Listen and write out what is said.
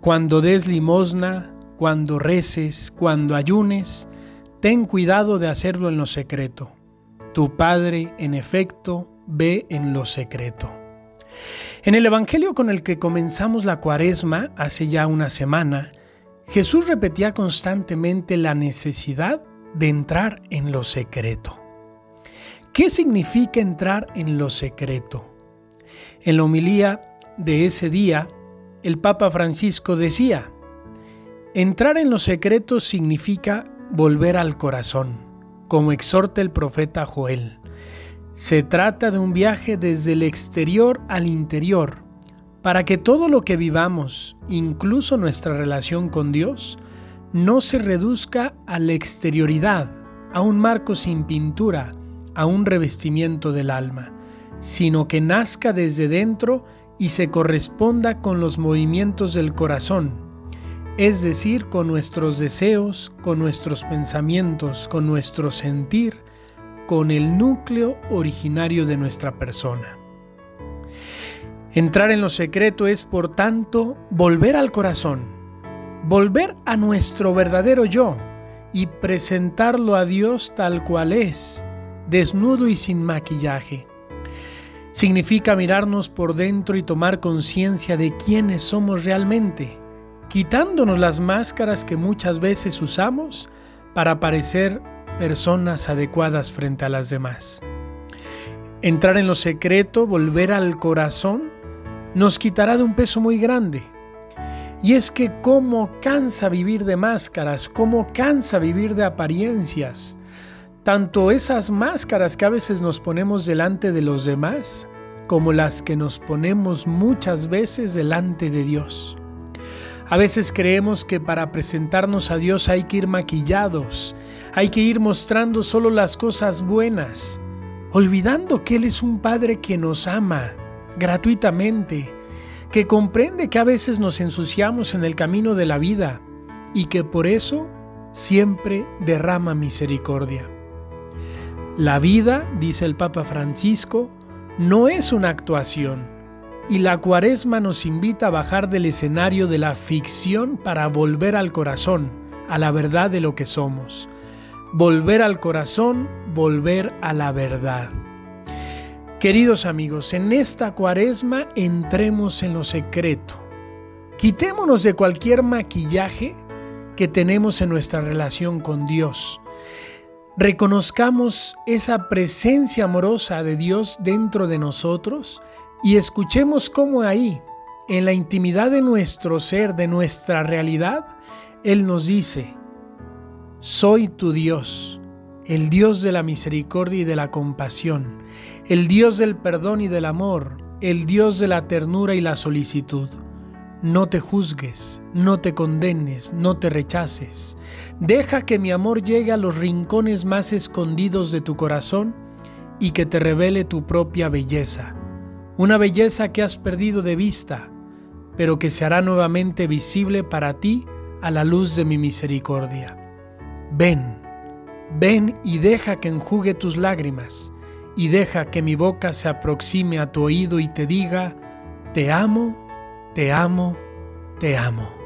Cuando des limosna, cuando reces, cuando ayunes, ten cuidado de hacerlo en lo secreto. Tu Padre, en efecto, ve en lo secreto. En el Evangelio con el que comenzamos la cuaresma hace ya una semana, Jesús repetía constantemente la necesidad de entrar en lo secreto. ¿Qué significa entrar en lo secreto? En la homilía de ese día, el Papa Francisco decía, entrar en lo secreto significa volver al corazón, como exhorta el profeta Joel. Se trata de un viaje desde el exterior al interior, para que todo lo que vivamos, incluso nuestra relación con Dios, no se reduzca a la exterioridad, a un marco sin pintura, a un revestimiento del alma, sino que nazca desde dentro y se corresponda con los movimientos del corazón, es decir, con nuestros deseos, con nuestros pensamientos, con nuestro sentir, con el núcleo originario de nuestra persona. Entrar en lo secreto es, por tanto, volver al corazón, volver a nuestro verdadero yo y presentarlo a Dios tal cual es, desnudo y sin maquillaje. Significa mirarnos por dentro y tomar conciencia de quiénes somos realmente quitándonos las máscaras que muchas veces usamos para parecer personas adecuadas frente a las demás. Entrar en lo secreto, volver al corazón, nos quitará de un peso muy grande. Y es que cómo cansa vivir de máscaras, cómo cansa vivir de apariencias, tanto esas máscaras que a veces nos ponemos delante de los demás, como las que nos ponemos muchas veces delante de Dios. A veces creemos que para presentarnos a Dios hay que ir maquillados, hay que ir mostrando solo las cosas buenas, olvidando que Él es un Padre que nos ama gratuitamente, que comprende que a veces nos ensuciamos en el camino de la vida y que por eso siempre derrama misericordia. La vida, dice el Papa Francisco, no es una actuación, y la cuaresma nos invita a bajar del escenario de la ficción para volver al corazón, a la verdad de lo que somos. Volver al corazón, volver a la verdad. Queridos amigos, en esta cuaresma entremos en lo secreto. Quitémonos de cualquier maquillaje que tenemos en nuestra relación con Dios. Reconozcamos esa presencia amorosa de Dios dentro de nosotros y escuchemos cómo ahí, en la intimidad de nuestro ser, de nuestra realidad, Él nos dice, soy tu Dios, el Dios de la misericordia y de la compasión, el Dios del perdón y del amor, el Dios de la ternura y la solicitud. No te juzgues, no te condenes, no te rechaces. Deja que mi amor llegue a los rincones más escondidos de tu corazón y que te revele tu propia belleza una belleza que has perdido de vista, pero que se hará nuevamente visible para ti a la luz de mi misericordia. Ven, ven y deja que enjugue tus lágrimas, y deja que mi boca se aproxime a tu oído y te diga, te amo, te amo, te amo.